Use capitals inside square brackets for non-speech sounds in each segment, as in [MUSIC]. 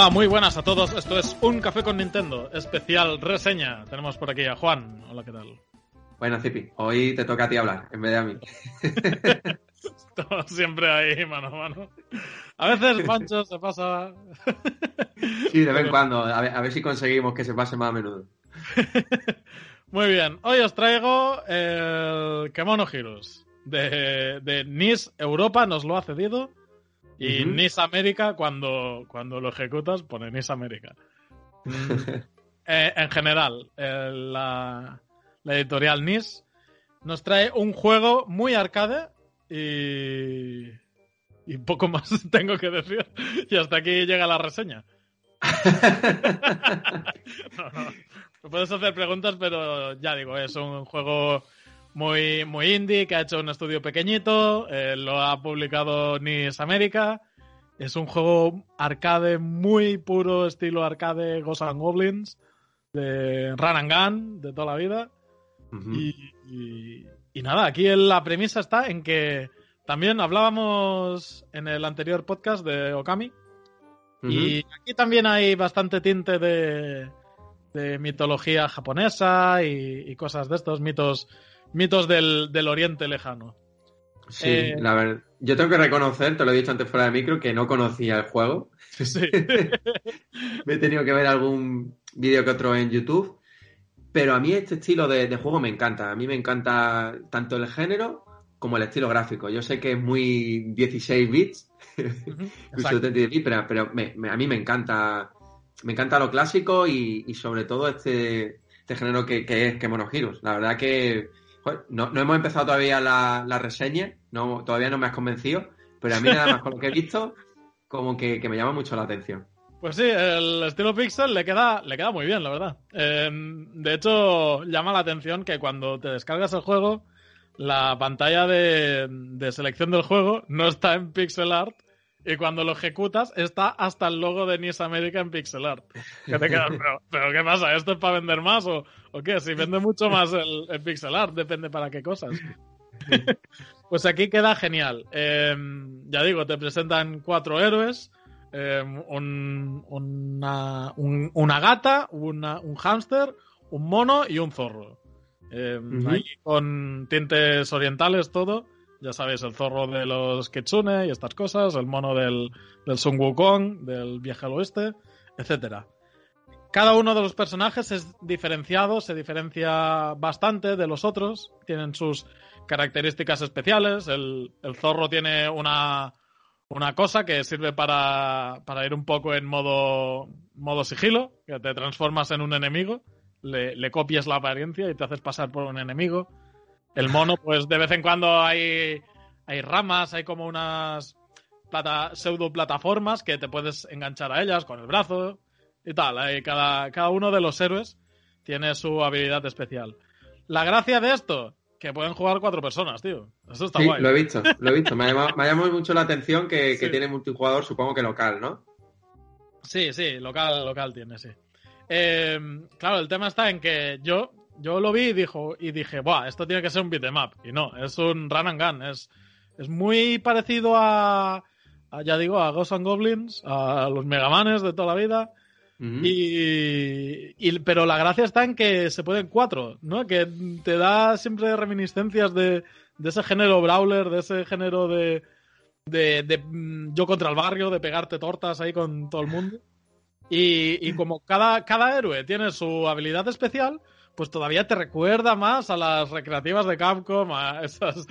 Hola, muy buenas a todos. Esto es Un Café con Nintendo, especial reseña. Tenemos por aquí a Juan. Hola, ¿qué tal? Bueno, Zipi, hoy te toca a ti hablar, en vez de a mí. [LAUGHS] Estamos siempre ahí, mano a mano. A veces Pancho se pasa. Sí, de vez en cuando. A ver, a ver si conseguimos que se pase más a menudo. [LAUGHS] Muy bien, hoy os traigo el Kemono Heroes de, de NIS Europa, nos lo ha cedido. Y Ujú. NIS América, cuando, cuando lo ejecutas, pone NIS América. Mm, [LAUGHS] eh, en general, eh, la, la editorial NIS nos trae un juego muy arcade y, y poco más [LAUGHS] tengo que decir. Y hasta aquí llega la reseña. [LAUGHS] No, no. Puedes hacer preguntas, pero ya digo, es un juego muy, muy indie que ha hecho un estudio pequeñito, eh, lo ha publicado NIS América. Es un juego arcade muy puro, estilo arcade Ghosts and Goblins, de Run and Gun, de toda la vida. Y, y- y nada, aquí la premisa está en que también hablábamos en el anterior podcast de Okami. Y aquí también hay bastante tinte de, de mitología japonesa y, y cosas de estos mitos, mitos del, del Oriente Lejano. Sí, eh, la verdad. Yo tengo que reconocer, te lo he dicho antes fuera de micro, que no conocía el juego. Sí. [LAUGHS] Me he tenido que ver algún vídeo que otro en YouTube. Pero a mí este estilo de, de juego me encanta. A mí me encanta tanto el género como el estilo gráfico. Yo sé que es muy 16 bits, incluso [LAUGHS] Exacto. 32 bits, pero, pero me- me- a mí me encanta. Me encanta lo clásico y, y sobre todo este, este género que, que es Kemono Heroes. La verdad que no, no hemos empezado todavía la, la reseña, no, todavía no me has convencido, pero a mí nada más con lo que he visto, como que, que me llama mucho la atención. Pues sí, el estilo pixel le queda, le queda muy bien, la verdad. Eh, de hecho, llama la atención que cuando te descargas el juego, la pantalla de, de selección del juego no está en pixel art y cuando lo ejecutas está hasta el logo de NIS América en pixel art. Que te quedas, pero, pero ¿qué pasa? ¿Esto es para vender más o, o qué? Si vende mucho más el, el pixel art, depende para qué cosas. Pues aquí queda genial. Eh, ya digo, te presentan cuatro héroes. eh, un- una, un- una gata, una- un hámster, un mono y un zorro. Eh, Ujú. Ahí con tintes orientales todo. Ya sabéis, el zorro de los Kitsune y estas cosas, el mono del, del Sun Wukong, del viaje al oeste, etcétera. Cada uno de los personajes es diferenciado, se diferencia bastante de los otros, tienen sus características especiales. El, el zorro tiene una, una cosa que sirve para, para ir un poco en modo, modo sigilo, que te transformas en un enemigo, le, le copias la apariencia y te haces pasar por un enemigo. El mono, pues de vez en cuando hay, hay ramas, hay como unas plata, pseudo plataformas que te puedes enganchar a ellas con el brazo y tal. Hay cada, cada uno de los héroes tiene su habilidad especial. La gracia de esto, que pueden jugar cuatro personas, tío. Eso está Sí, guay. lo he visto, lo he visto. Me ha llamado, me ha llamado mucho la atención que, que Sí. tiene multijugador, supongo que local, ¿no? Sí, sí, local, local tiene, sí. Eh, claro, el tema está en que yo, yo lo vi y, dijo, y dije, Buah, esto tiene que ser un beat'em up. Y no, es un run and gun. Es, es muy parecido a, a, ya digo, a Ghosts and Goblins, a los Megamanes de toda la vida. Y, y- pero la gracia está en que se pueden cuatro, ¿no? Que te da siempre reminiscencias de, de ese género brawler, de ese género de, de, de, mm, yo contra el barrio, de pegarte tortas ahí con todo el mundo. Y, y como cada, cada héroe tiene su habilidad especial, pues todavía te recuerda más a las recreativas de Capcom, a esas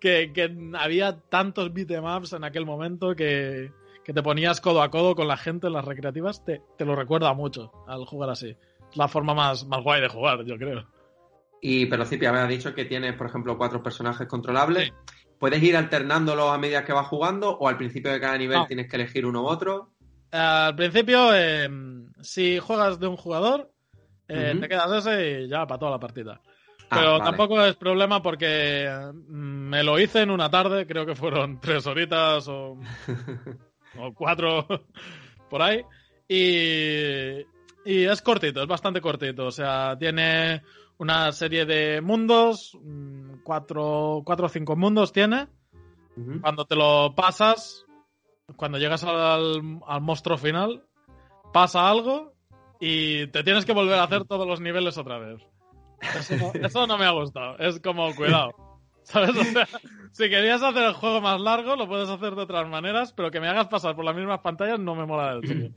que, que había tantos beatemaps en aquel momento que, que te ponías codo a codo con la gente en las recreativas, te, te lo recuerda mucho al jugar así. Es la forma más, más guay de jugar, yo creo. Y pero Cipi, habías dicho que tienes, por ejemplo, cuatro personajes controlables. Sí. ¿Puedes ir alternándolos a medida que vas jugando o al principio de cada nivel No. tienes que elegir uno u otro? Al principio, eh, si juegas de un jugador, eh, te quedas ese y ya para toda la partida. Ah, Pero vale. tampoco es problema porque mm, me lo hice en una tarde, creo que fueron [LAUGHS] tres horitas o, [LAUGHS] o cuatro [LAUGHS] por ahí. Y, y es cortito, es bastante cortito. O sea, tiene una serie de mundos, mm, cuatro, cuatro o cinco mundos tiene. Cuando te lo pasas, cuando llegas al, al monstruo final, pasa algo y te tienes que volver a hacer todos los niveles otra vez. Eso no, eso no me ha gustado. Es como, cuidado. ¿Sabes? O sea, si querías hacer el juego más largo, lo puedes hacer de otras maneras, pero que me hagas pasar por las mismas pantallas no me mola del todo.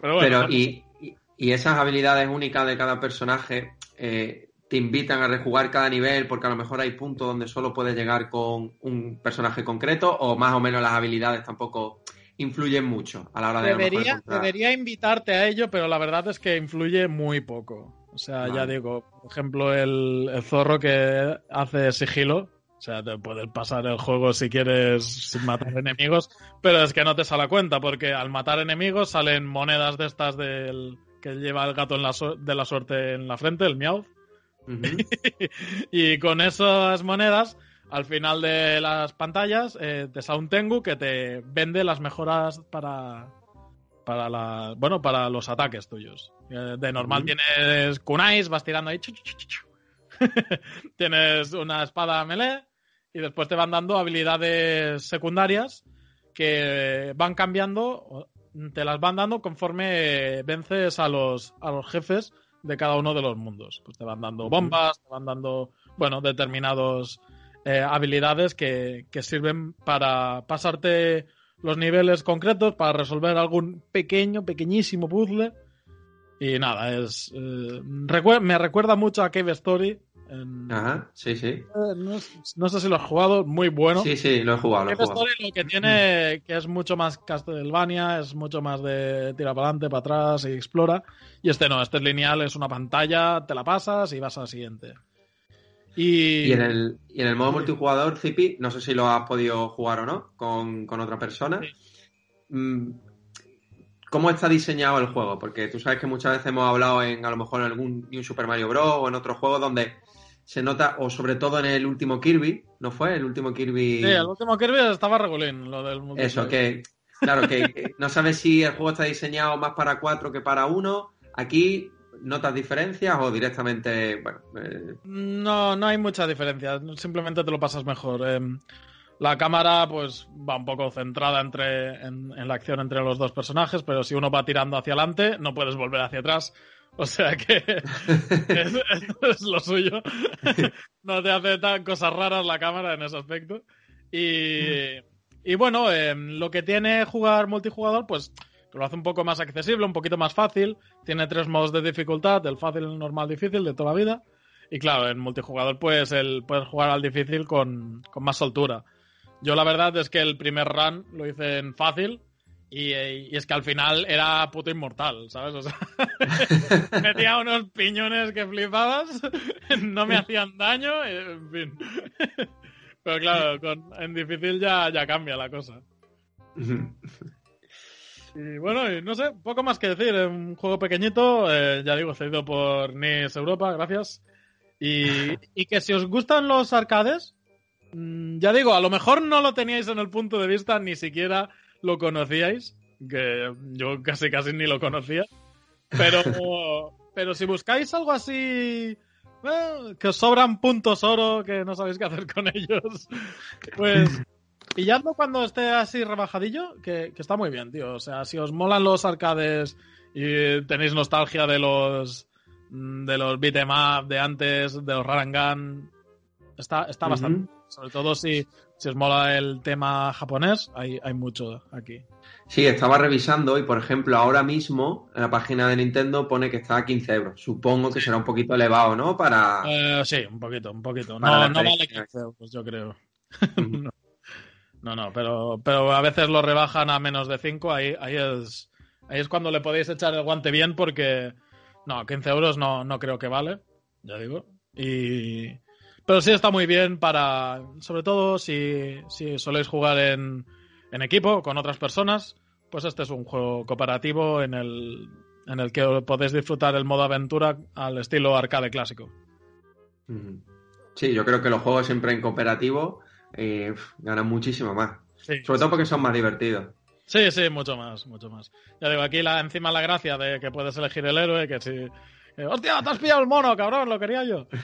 Pero bueno. Pero, y, y- y esas habilidades únicas de cada personaje eh, te invitan a rejugar cada nivel porque a lo mejor hay puntos donde solo puedes llegar con un personaje concreto o más o menos las habilidades tampoco influyen mucho a la hora de Debería, debería invitarte a ello, pero la verdad es que influye muy poco. O sea, ya digo, por ejemplo, el, el zorro que hace sigilo. O sea, te puedes pasar el juego si quieres sin matar [LAUGHS] enemigos, pero es que no te sale a cuenta, porque al matar enemigos salen monedas de estas del que lleva el gato en la de la suerte en la frente, el miau. [LAUGHS] Y con esas monedas, al final de las pantallas, eh, te sale un Tengu que te vende las mejoras para. Para la, bueno, para los ataques tuyos. Eh, De normal tienes kunais, vas tirando ahí. chu, chu, chu, chu, chu. [LAUGHS] tienes una espada melee y después te van dando habilidades secundarias que van cambiando, te las van dando conforme vences a los, a los jefes de cada uno de los mundos. Pues te van dando bombas, te van dando, bueno, determinados eh, habilidades que, que sirven para pasarte los niveles concretos, para resolver algún pequeño, pequeñísimo puzzle. Y nada, es eh, recuer- me recuerda mucho a Cave Story. en- Ajá, sí, sí. eh, no, no sé si lo has jugado, muy bueno. Sí, sí, lo he jugado, lo he Cave jugado. Story lo que tiene que es mucho más Castlevania, es mucho más de tira para adelante, para atrás y explora. Y este no, este es lineal, es una pantalla, te la pasas y vas al siguiente. Y, Y en el, y en el modo multijugador, Zipi, no sé si lo has podido jugar o no con, con otra persona. Sí. Mm, ¿Cómo está diseñado el juego? Porque tú sabes que muchas veces hemos hablado en a lo mejor en algún New Super Mario Bros. o en otros juegos donde se nota, o sobre todo en el último Kirby, ¿no fue? El último Kirby. Sí, el último Kirby estaba regulín, lo del multiplayer. Eso, que claro, que, que no sabes si el juego está diseñado más para cuatro que para uno. Aquí notas diferencias o directamente, bueno, eh, No, no hay mucha diferencia. Simplemente te lo pasas mejor. Eh, la cámara, pues, va un poco centrada entre, en, en la acción entre los dos personajes, pero si uno va tirando hacia adelante, no puedes volver hacia atrás. O sea que [LAUGHS] es, es lo suyo. No te hace tan cosas raras la cámara en ese aspecto. Y, y bueno, eh, lo que tiene jugar multijugador, pues que lo hace un poco más accesible, un poquito más fácil. Tiene tres modos de dificultad, el fácil, el normal, difícil, de toda la vida. Y claro, en multijugador pues el, puedes jugar al difícil con, con más soltura. Yo la verdad es que el primer run lo hice en fácil y, y es que al final era puto inmortal, ¿sabes? O sea, [LAUGHS] metía unos piñones que flipabas, [LAUGHS] no me hacían daño, en fin. [LAUGHS] Pero claro, con- en difícil ya, ya cambia la cosa. Y bueno, y no sé, poco más que decir. Un juego pequeñito, eh, ya digo, cedido por NIS Europa, gracias. Y, y que si os gustan los arcades, mm, ya digo, a lo mejor no lo teníais en el punto de vista, ni siquiera lo conocíais, que yo casi casi ni lo conocía. Pero, [LAUGHS] pero si buscáis algo así, eh, que os sobran puntos oro, que no sabéis qué hacer con ellos, pues pilladlo cuando esté así rebajadillo, que, que está muy bien, tío. O sea, si os molan los arcades y tenéis nostalgia de los mm, de los beat'em up de antes, de los Rarangan, está, está Ujú. bastante. Sobre todo si, si os mola el tema japonés, hay, hay mucho aquí. Sí, estaba revisando y, por ejemplo, ahora mismo en la página de Nintendo pone que está a 15 euros. Supongo que será un poquito elevado, ¿no? Para... Eh, sí, un poquito, un poquito. No, no vale experiencia. 15 euros, yo creo. Ujú. [LAUGHS] No, no, pero, pero a veces lo rebajan a menos de 5. Ahí, ahí, es, ahí es cuando le podéis echar el guante bien porque, no, 15 euros no, no creo que vale, ya digo. Y, pero sí está muy bien para, sobre todo si, si soléis jugar en, en equipo con otras personas, pues este es un juego cooperativo en el, en el que podéis disfrutar el modo aventura al estilo arcade clásico. Sí, yo creo que los juegos siempre en cooperativo eh, ganan muchísimo más. Sí, Sobre todo porque son más divertidos. Sí, sí, mucho más, mucho más. Ya digo, aquí la, encima la gracia de que puedes elegir el héroe, que si... eh, ¡Hostia, te has pillado el mono, cabrón! Lo quería yo. [LAUGHS]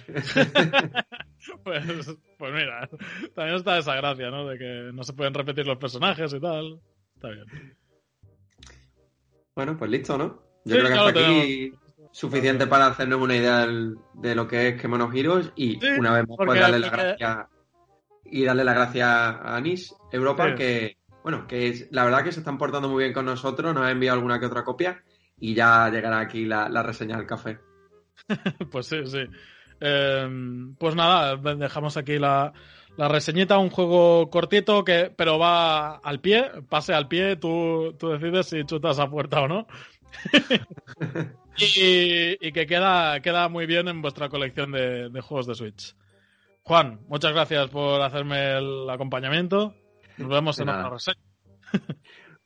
[LAUGHS] pues, pues mira, también está esa gracia, ¿no? De que no se pueden repetir los personajes y tal. Está bien. Bueno, pues listo, ¿no? Yo creo que hasta aquí suficiente para hacernos una idea de lo que es Kemono Heroes y una vez más pues darle las gracias y darle las gracias a Anis Europa que bueno que es, la verdad que se están portando muy bien con nosotros nos ha enviado alguna que otra copia y ya llegará aquí la, reseña del café [LAUGHS] pues sí sí em, pues nada dejamos aquí la, la reseñita, un juego cortito que pero va al pie, pase al pie, tú, tú decides si chutas a puerta o no. [LAUGHS] [LAUGHS] y, que queda, queda muy bien en vuestra colección de, juegos de Switch. Juan, muchas gracias por hacerme el acompañamiento. Nos vemos en otra reseña.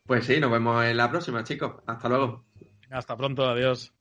pues sí, nos vemos en la próxima, chicos. Hasta luego. Hasta pronto, adiós.